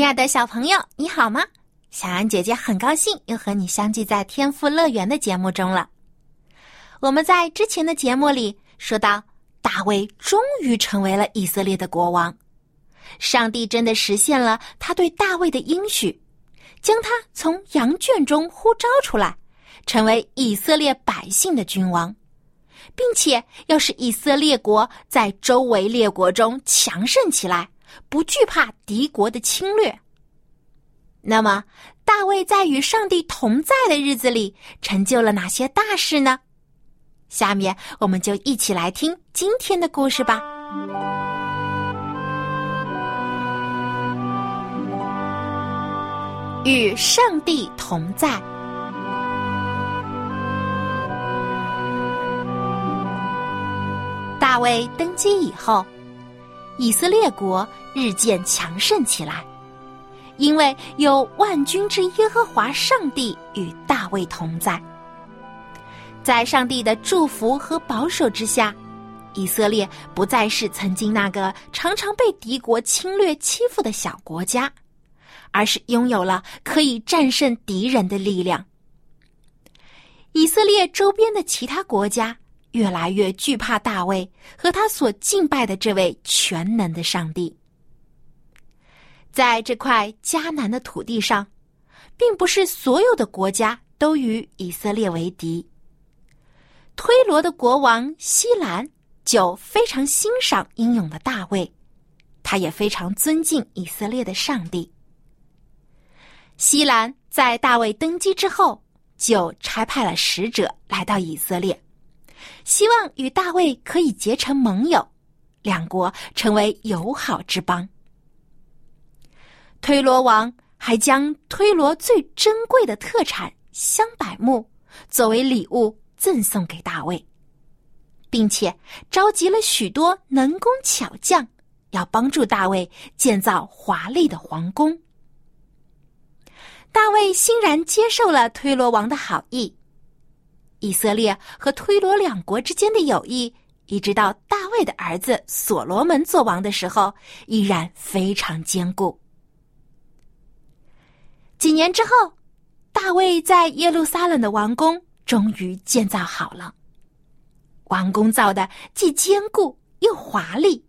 亲爱的小朋友，你好吗？小安姐姐很高兴又和你相聚在天赋乐园的节目中了。我们在之前的节目里说到，大卫终于成为了以色列的国王，上帝真的实现了他对大卫的应许，将他从羊圈中呼召出来，成为以色列百姓的君王，并且要使以色列国在周围列国中强盛起来。不惧怕敌国的侵略。那么，大卫在与上帝同在的日子里，成就了哪些大事呢？下面我们就一起来听今天的故事吧。与上帝同在。大卫登基以后。以色列国日渐强盛起来，因为有万军之耶和华上帝与大卫同在。在上帝的祝福和保守之下，以色列不再是曾经那个常常被敌国侵略欺负的小国家，而是拥有了可以战胜敌人的力量。以色列周边的其他国家。越来越惧怕大卫和他所敬拜的这位全能的上帝。在这块迦南的土地上，并不是所有的国家都与以色列为敌。推罗的国王西兰就非常欣赏英勇的大卫，他也非常尊敬以色列的上帝。西兰在大卫登基之后，就差派了使者来到以色列。希望与大卫可以结成盟友，两国成为友好之邦。推罗王还将推罗最珍贵的特产香柏木作为礼物赠送给大卫，并且召集了许多能工巧匠，要帮助大卫建造华丽的皇宫。大卫欣然接受了推罗王的好意。以色列和推罗两国之间的友谊，一直到大卫的儿子所罗门做王的时候，依然非常坚固。几年之后，大卫在耶路撒冷的王宫终于建造好了。王宫造的既坚固又华丽，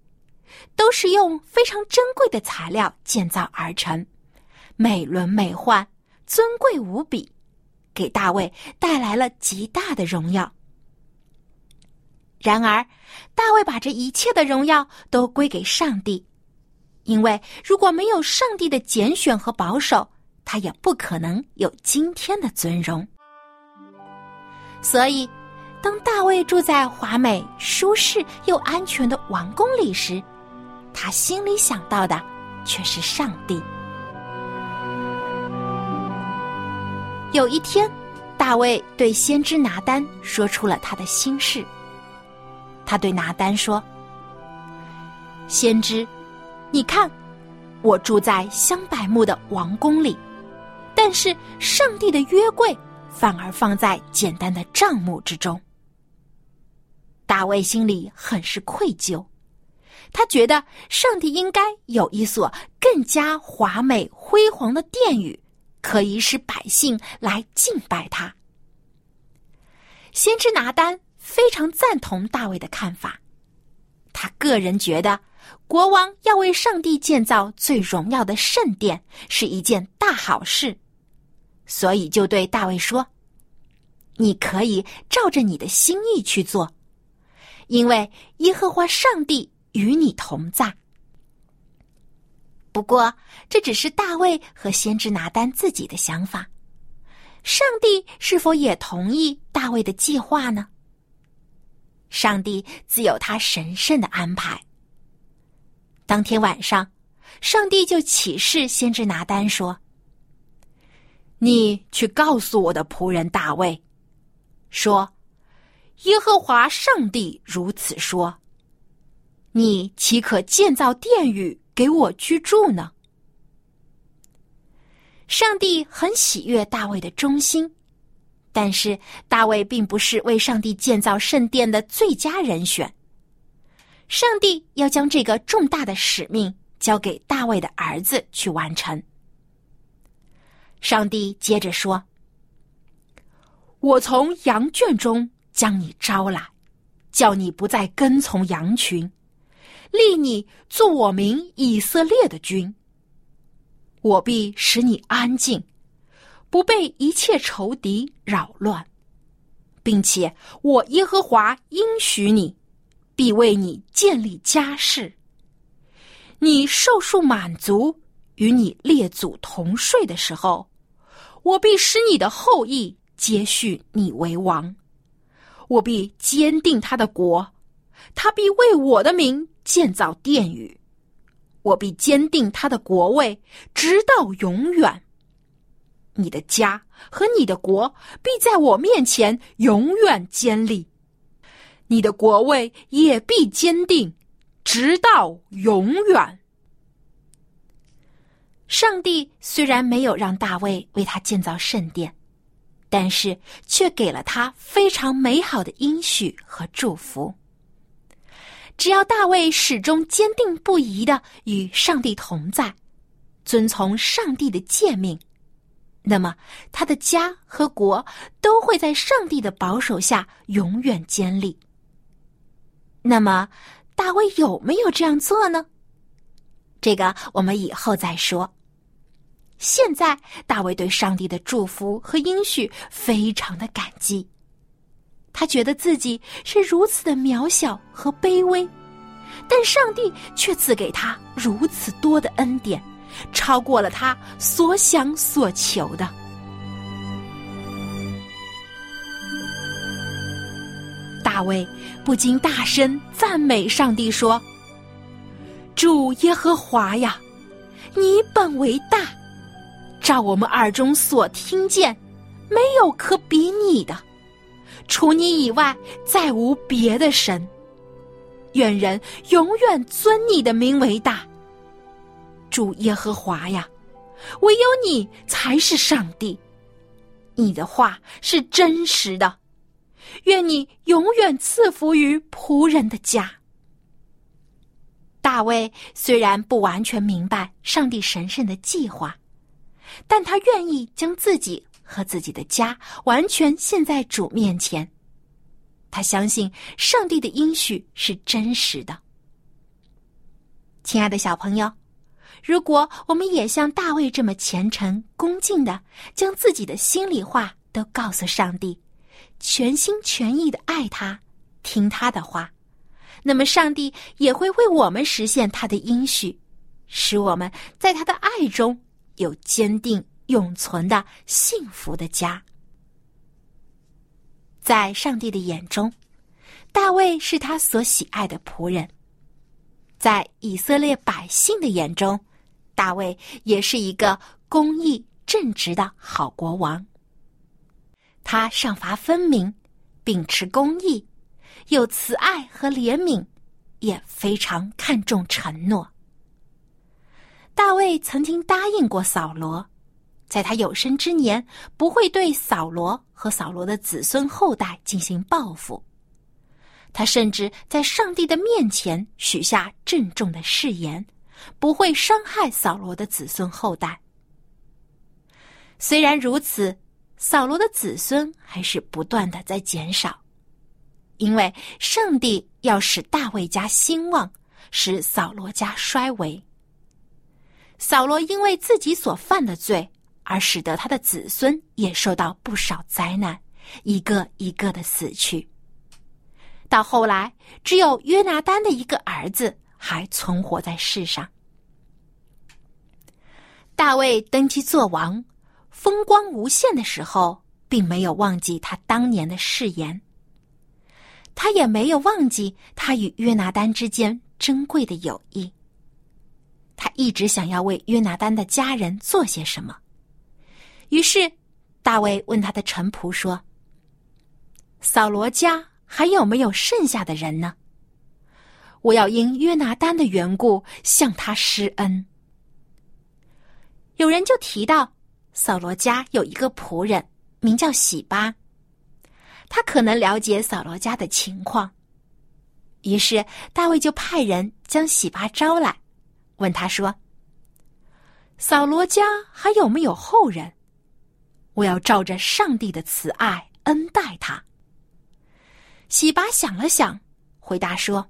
都是用非常珍贵的材料建造而成，美轮美奂，尊贵无比。给大卫带来了极大的荣耀。然而，大卫把这一切的荣耀都归给上帝，因为如果没有上帝的拣选和保守，他也不可能有今天的尊荣。所以，当大卫住在华美、舒适又安全的王宫里时，他心里想到的却是上帝。有一天，大卫对先知拿丹说出了他的心事。他对拿丹说：“先知，你看，我住在香柏木的王宫里，但是上帝的约柜反而放在简单的帐幕之中。”大卫心里很是愧疚，他觉得上帝应该有一所更加华美辉煌的殿宇。可以使百姓来敬拜他。先知拿丹非常赞同大卫的看法，他个人觉得国王要为上帝建造最荣耀的圣殿是一件大好事，所以就对大卫说：“你可以照着你的心意去做，因为耶和华上帝与你同在。”不过，这只是大卫和先知拿丹自己的想法。上帝是否也同意大卫的计划呢？上帝自有他神圣的安排。当天晚上，上帝就启示先知拿丹说：“你去告诉我的仆人大卫，说，耶和华上帝如此说：你岂可建造殿宇给我居住呢？”上帝很喜悦大卫的忠心，但是大卫并不是为上帝建造圣殿的最佳人选。上帝要将这个重大的使命交给大卫的儿子去完成。上帝接着说：“我从羊圈中将你招来，叫你不再跟从羊群，立你做我名以色列的君。我必使你安静，不被一切仇敌扰乱，并且我耶和华应许你。”必为你建立家室。你受数满足，与你列祖同睡的时候，我必使你的后裔接续你为王。我必坚定他的国，他必为我的名建造殿宇。我必坚定他的国位，直到永远。你的家和你的国必在我面前永远坚立。你的国位也必坚定，直到永远。上帝虽然没有让大卫为他建造圣殿，但是却给了他非常美好的应许和祝福。只要大卫始终坚定不移的与上帝同在，遵从上帝的诫命，那么他的家和国都会在上帝的保守下永远坚立。那么，大卫有没有这样做呢？这个我们以后再说。现在，大卫对上帝的祝福和应许非常的感激。他觉得自己是如此的渺小和卑微，但上帝却赐给他如此多的恩典，超过了他所想所求的。大卫。不禁大声赞美上帝说：“主耶和华呀，你本为大，照我们耳中所听见，没有可比你的，除你以外再无别的神。愿人永远尊你的名为大。主耶和华呀，唯有你才是上帝，你的话是真实的。”愿你永远赐福于仆人的家。大卫虽然不完全明白上帝神圣的计划，但他愿意将自己和自己的家完全献在主面前。他相信上帝的应许是真实的。亲爱的小朋友，如果我们也像大卫这么虔诚恭敬的，将自己的心里话都告诉上帝。全心全意的爱他，听他的话，那么上帝也会为我们实现他的应许，使我们在他的爱中有坚定永存的幸福的家。在上帝的眼中，大卫是他所喜爱的仆人；在以色列百姓的眼中，大卫也是一个公义正直的好国王。他赏罚分明，秉持公义，有慈爱和怜悯，也非常看重承诺。大卫曾经答应过扫罗，在他有生之年不会对扫罗和扫罗的子孙后代进行报复。他甚至在上帝的面前许下郑重的誓言，不会伤害扫罗的子孙后代。虽然如此。扫罗的子孙还是不断的在减少，因为上帝要使大卫家兴旺，使扫罗家衰微。扫罗因为自己所犯的罪，而使得他的子孙也受到不少灾难，一个一个的死去。到后来，只有约拿丹的一个儿子还存活在世上。大卫登基做王。风光无限的时候，并没有忘记他当年的誓言。他也没有忘记他与约拿丹之间珍贵的友谊。他一直想要为约拿丹的家人做些什么。于是，大卫问他的臣仆说：“扫罗家还有没有剩下的人呢？我要因约拿丹的缘故向他施恩。”有人就提到，扫罗家有一个仆人，名叫喜巴。他可能了解扫罗家的情况，于是大卫就派人将喜巴招来，问他说：“扫罗家还有没有后人？我要照着上帝的慈爱恩待他。”喜巴想了想，回答说：“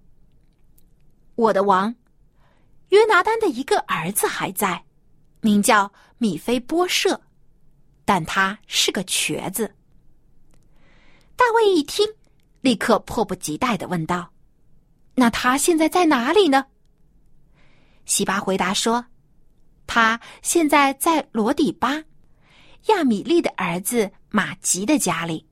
我的王，约拿丹的一个儿子还在，名叫米菲波设，但他是个瘸子。”大卫一听，立刻迫不及待的问道：“那他现在在哪里呢？”西巴回答说：“他现在在罗底巴，亚米利的儿子马吉的家里。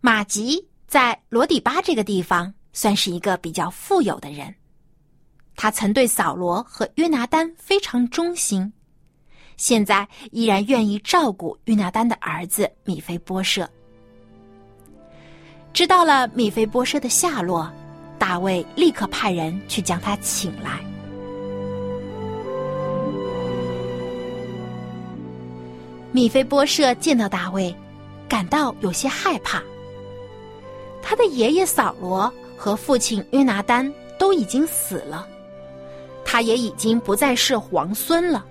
马吉在罗底巴这个地方算是一个比较富有的人，他曾对扫罗和约拿丹非常忠心，现在依然愿意照顾约拿丹的儿子米菲波设。”知道了米菲波设的下落，大卫立刻派人去将他请来。米菲波设见到大卫，感到有些害怕。他的爷爷扫罗和父亲约拿丹都已经死了，他也已经不再是皇孙了。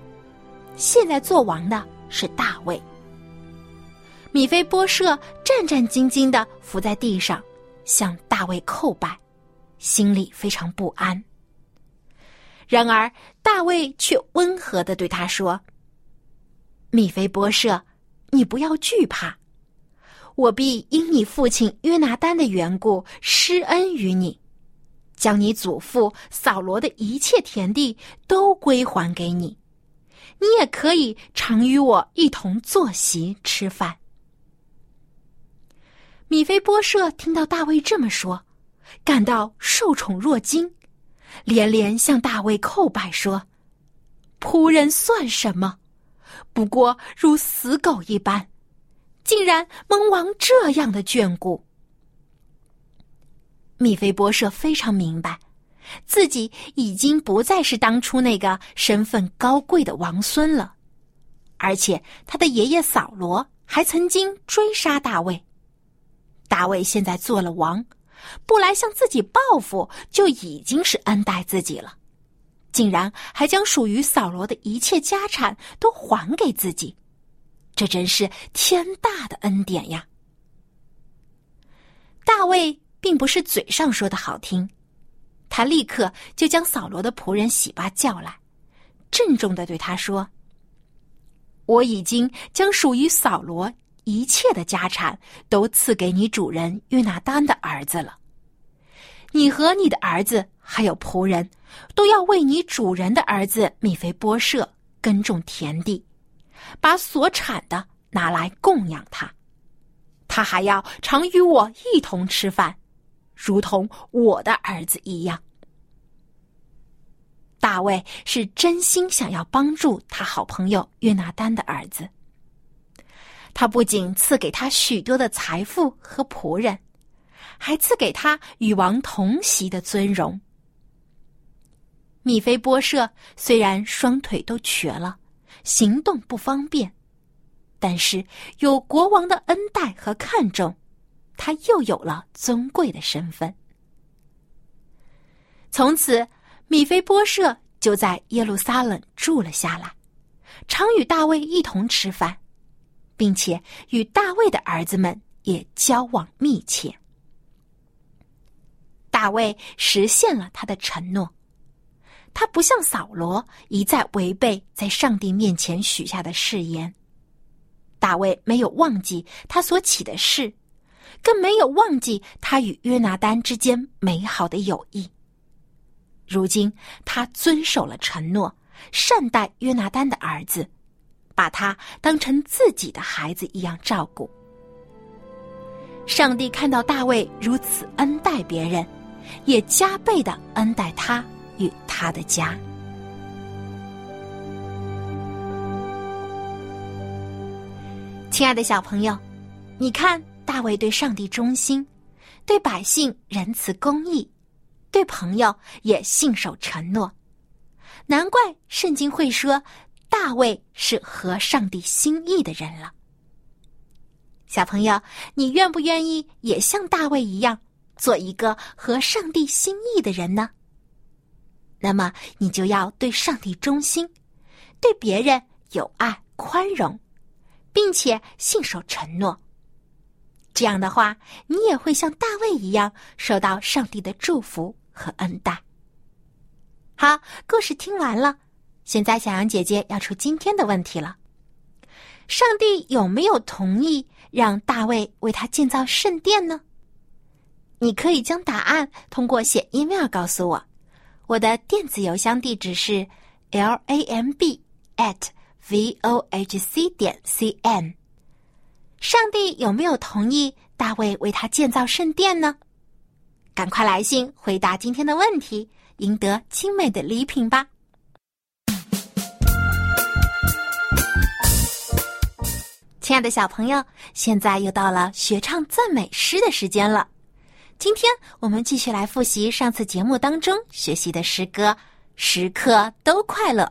现在做王的是大卫。米菲波设战战兢兢的伏在地上，向大卫叩拜，心里非常不安。然而大卫却温和的对他说：“米菲波设，你不要惧怕，我必因你父亲约拿丹的缘故施恩于你，将你祖父扫罗的一切田地都归还给你，你也可以常与我一同坐席吃饭。”米菲波设听到大卫这么说，感到受宠若惊，连连向大卫叩拜说：“仆人算什么？不过如死狗一般，竟然蒙王这样的眷顾。”米菲波设非常明白，自己已经不再是当初那个身份高贵的王孙了，而且他的爷爷扫罗还曾经追杀大卫。大卫现在做了王，不来向自己报复，就已经是恩待自己了。竟然还将属于扫罗的一切家产都还给自己，这真是天大的恩典呀！大卫并不是嘴上说的好听，他立刻就将扫罗的仆人喜巴叫来，郑重的对他说：“我已经将属于扫罗。”一切的家产都赐给你主人约拿丹的儿子了。你和你的儿子还有仆人，都要为你主人的儿子米菲波设耕种田地，把所产的拿来供养他。他还要常与我一同吃饭，如同我的儿子一样。大卫是真心想要帮助他好朋友约拿丹的儿子。他不仅赐给他许多的财富和仆人，还赐给他与王同席的尊荣。米菲波设虽然双腿都瘸了，行动不方便，但是有国王的恩待和看重，他又有了尊贵的身份。从此，米菲波设就在耶路撒冷住了下来，常与大卫一同吃饭。并且与大卫的儿子们也交往密切。大卫实现了他的承诺，他不像扫罗一再违背在上帝面前许下的誓言。大卫没有忘记他所起的誓，更没有忘记他与约拿丹之间美好的友谊。如今他遵守了承诺，善待约拿丹的儿子。把他当成自己的孩子一样照顾。上帝看到大卫如此恩待别人也加倍的恩待他与他的家。亲爱的小朋友你看大卫对上帝忠心对百姓仁慈公义对朋友也信守承诺。难怪圣经会说大卫是合上帝心意的人了。小朋友，你愿不愿意也像大卫一样，做一个合上帝心意的人呢？那么，你就要对上帝忠心，对别人有爱宽容，并且信守承诺。这样的话，你也会像大卫一样，受到上帝的祝福和恩待。好，故事听完了，现在小羊姐姐要出今天的问题了：上帝有没有同意让大卫为他建造圣殿呢？你可以将答案通过写 email 告诉我。我的电子邮箱地址是 l a m b at v o h c 点 c n。上帝有没有同意大卫为他建造圣殿呢？赶快来信回答今天的问题，赢得精美的礼品吧！亲爱的小朋友，现在又到了学唱赞美诗的时间了。今天我们继续来复习上次节目当中学习的诗歌《时刻都快乐》。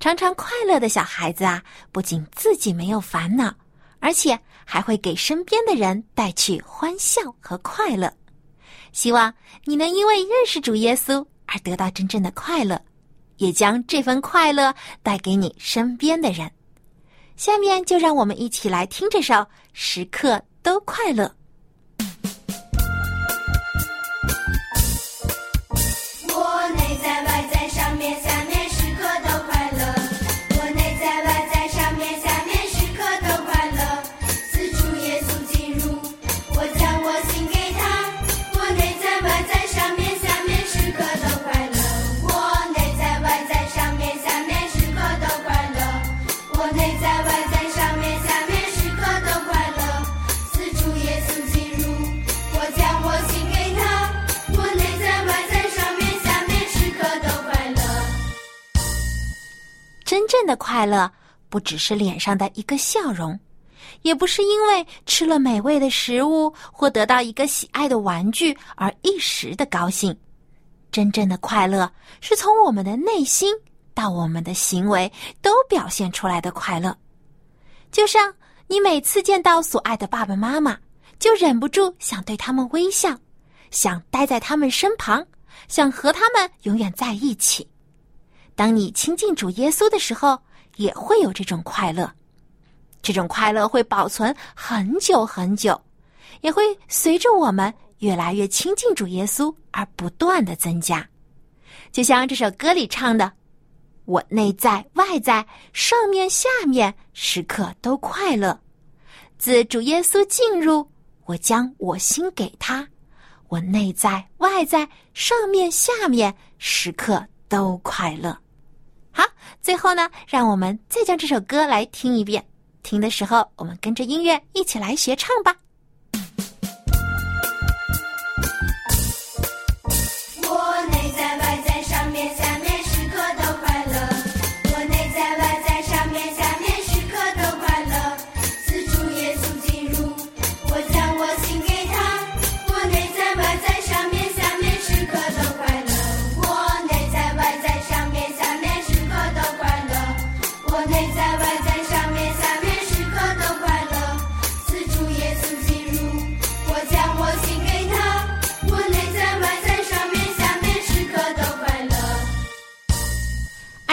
常常快乐的小孩子啊，不仅自己没有烦恼，而且还会给身边的人带去欢笑和快乐。希望你能因为认识主耶稣而得到真正的快乐，也将这份快乐带给你身边的人。下面就让我们一起来听这首《时刻都快乐》。的快乐不只是脸上的一个笑容，也不是因为吃了美味的食物或得到一个喜爱的玩具而一时的高兴。真正的快乐是从我们的内心到我们的行为都表现出来的快乐。就像你每次见到所爱的爸爸妈妈，就忍不住想对他们微笑，想待在他们身旁，想和他们永远在一起。当你亲近主耶稣的时候，也会有这种快乐。这种快乐会保存很久很久，也会随着我们越来越亲近主耶稣而不断的增加。就像这首歌里唱的：“我内在外在上面下面时刻都快乐，自主耶稣进入，我将我心给他。我内在外在上面下面时刻都快乐。”好，最后呢，让我们再将这首歌来听一遍。听的时候，我们跟着音乐一起来学唱吧。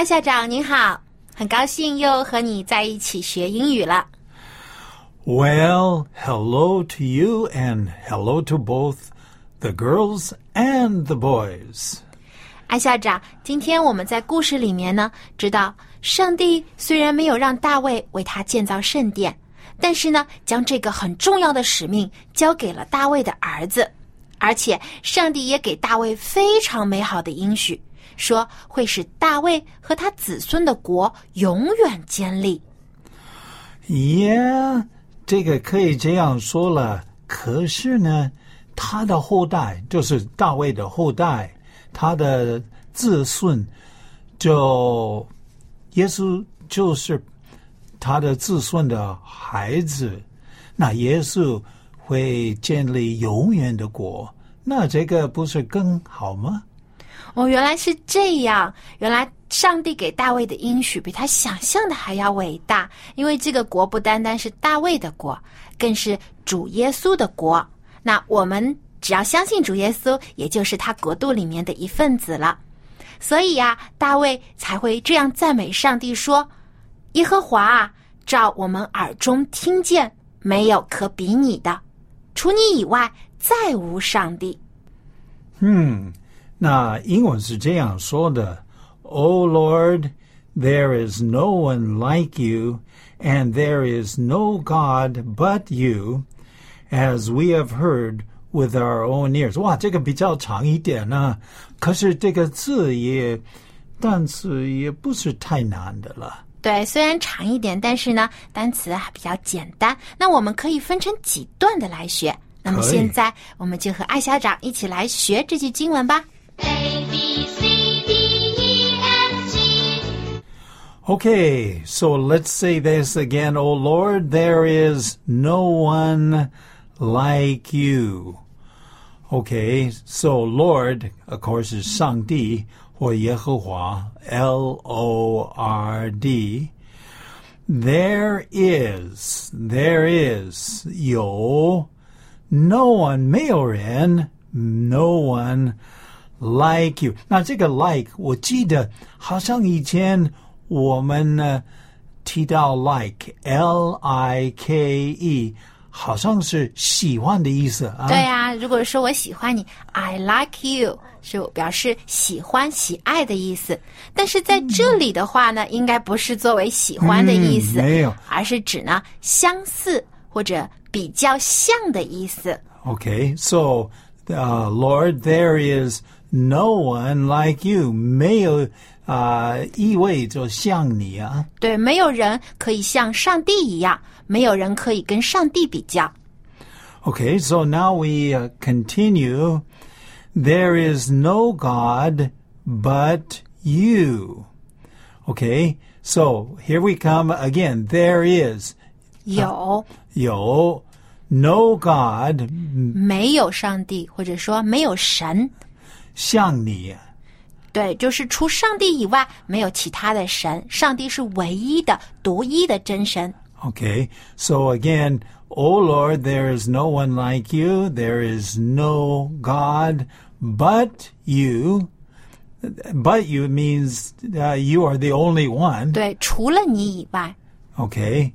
校长您好，很高兴又和你在一起学英语了。Well, hello to you and hello to both the girls and the boys. 安校长，今天我们在故事里面呢，知道上帝虽然没有让大卫为他建造圣殿，但是呢，将这个很重要的使命交给了大卫的儿子，而且上帝也给大卫非常美好的应许。说会使大卫和他子孙的国永远坚立。耶，这个可以这样说了。可是呢，他的后代就是大卫的后代，他的子孙就耶稣就是他的子孙的孩子，那耶稣会建立永远的国，那这个不是更好吗？哦，原来是这样。原来上帝给大卫的应许比他想象的还要伟大，因为这个国不单单是大卫的国，更是主耶稣的国。那我们只要相信主耶稣，也就是他国度里面的一份子了。所以呀，大卫才会这样赞美上帝说：“耶和华啊，照我们耳中听见，没有可比你的，除你以外，再无上帝。”嗯，那英文是这样说的：“O Lord, there is no one like you, and there is no God but you, as we have heard with our own ears。”哇，这个比较长一点呢，可是这个字也，单词也不是太难的了。对，虽然长一点，但是呢，单词还比较简单。那我们可以分成几段的来学。那么可以现在，我们就和艾校长一起来学这句经文吧。A B C D E F G Okay, so let's say this again. O Lord, there is no one like you. Okay, so Lord, of course, is 上帝或耶和华 L O R D. There is, there is 有 no one 没有人 no one like you。那这个 like 我记得好像以前我们呢提到 like L I K E，好像是喜欢的意思啊。对呀、如果说我喜欢你，I like you，是我表示喜欢、喜爱的意思。但是在这里的话呢，应该不是作为喜欢的意思，嗯没有而是指呢相似或者比较像的意思。Okay, so uh, Lord, there is no one like you. 没有啊、意味着像你啊。对，没有人可以像上帝一样，没有人可以跟上帝比较。 Okay, so now we uh, continue. There is no God but you. Okay, so here we come again. There is 有有 no God 没有上帝，或者说没有神？ 像你。对，就是除上帝以外，没有其他的神。上帝是唯一的、独一的真神。 Okay, so again, O Lord, there is no one like you. There is no God but you. But you means uh, you are the only one. 对，除了你以外， Okay.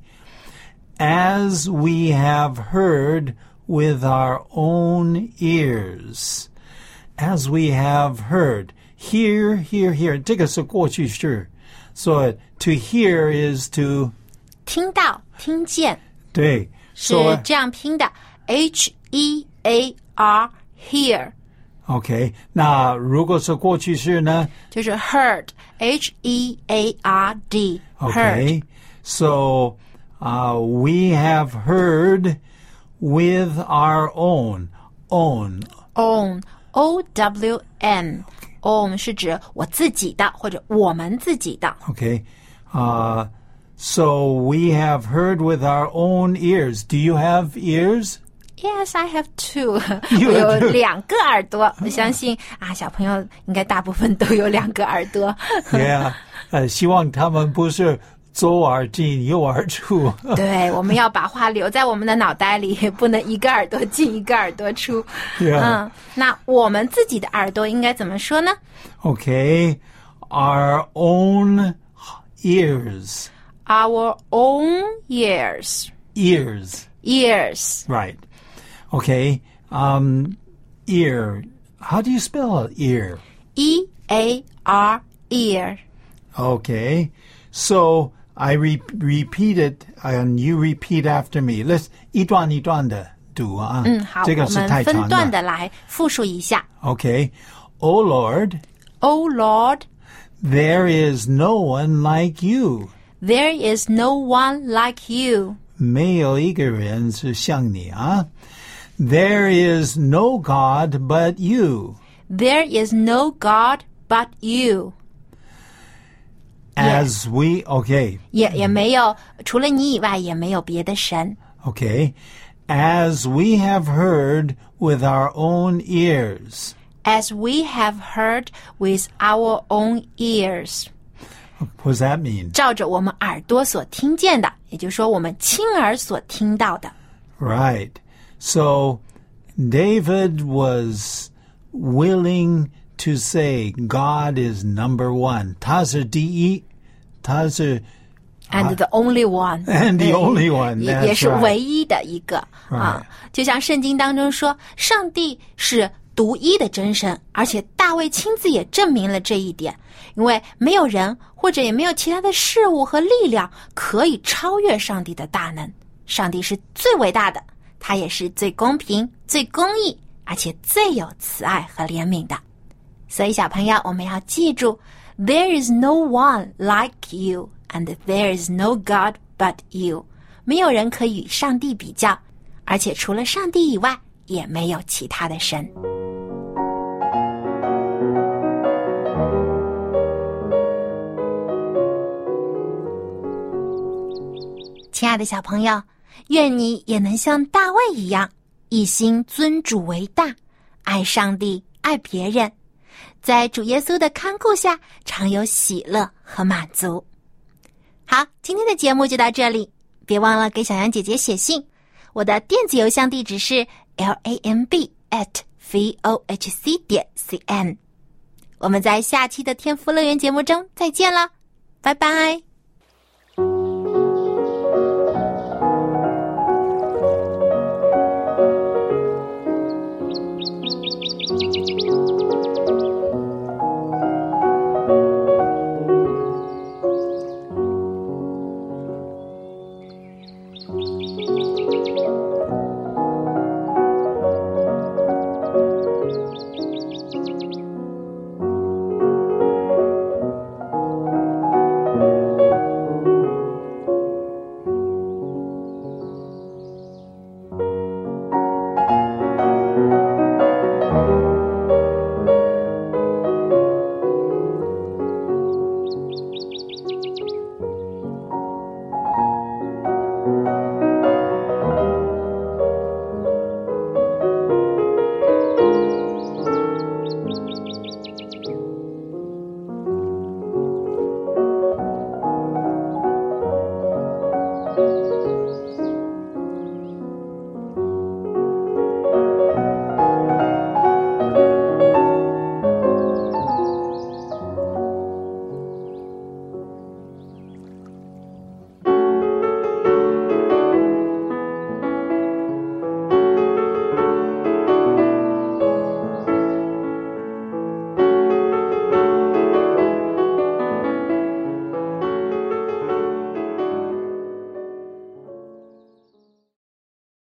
As we have heard with our own ears. As we have heard. Hear, hear, hear. 这个是过去式。So to hear is to 听到、听见对，是 so 这样拼的，H E A R hear， OK，那如果是过去式呢就是 heard，H E A R D heard。 ？OK，so uh, we have heard with our own own own O W N own 是指我自己的或者我们自己的。 Okay. Uh, so we have heard with our own ears. Do you have ears? Yes, I have two. You 我 have 有 two. 两个耳朵。我相信啊，小朋友应该大部分都有两个耳朵。 Yeah. 呃，希望他们不是 左耳进右耳出。对，我们要把话留在我们的脑袋里，不能一个耳朵进一个耳朵出。 Yeah. 嗯，那我们自己的耳朵应该怎么说呢 Okay. Our own ears. ？Our own ears, Ears. ears, Right. Okay. Um, ear. How do you spell ear? E A R ear. Okay. So I re- repeat it and you repeat after me. Let's 一段一段的读啊。嗯，好，这个是我们太长分段的来复述一下。 Okay. O Lord, Oh Lord, there is no one like you. there is no one like you. 没有一个人是像你啊。There is no God but you. There is no God but you. As we, okay, 也也没有除了你以外也没有别的神。 okay. As we have heard with our own ears. As we have heard with our own ears， What does that mean? 照着我们耳朵所听见的，也就是说我们亲耳所听到的。 Right. So David was willing to say God is number one. 他是第一， 他是 And the only one, And the only one, 也也是唯一的一个啊。就像圣经当中说，上帝是独一的真神，而且大卫亲自也证明了这一点，因为没有人或者也没有其他的事物和力量可以超越上帝的大能。上帝是最伟大的，他也是最公平、最公义，而且最有慈爱和怜悯的。所以，小朋友，我们要记住，There is no one like you, and there is no God but you。没有人可以与上帝比较，而且除了上帝以外，也没有其他的神。亲爱的小朋友，愿你也能像大卫一样，一心尊主为大，爱上帝，爱别人，在主耶稣的看顾下，常有喜乐和满足。好，今天的节目就到这里，别忘了给小羊姐姐写信，我的电子邮箱地址是 l a m b at v o h c 点 c n。我们在下期的天赋乐园节目中再见了，拜拜。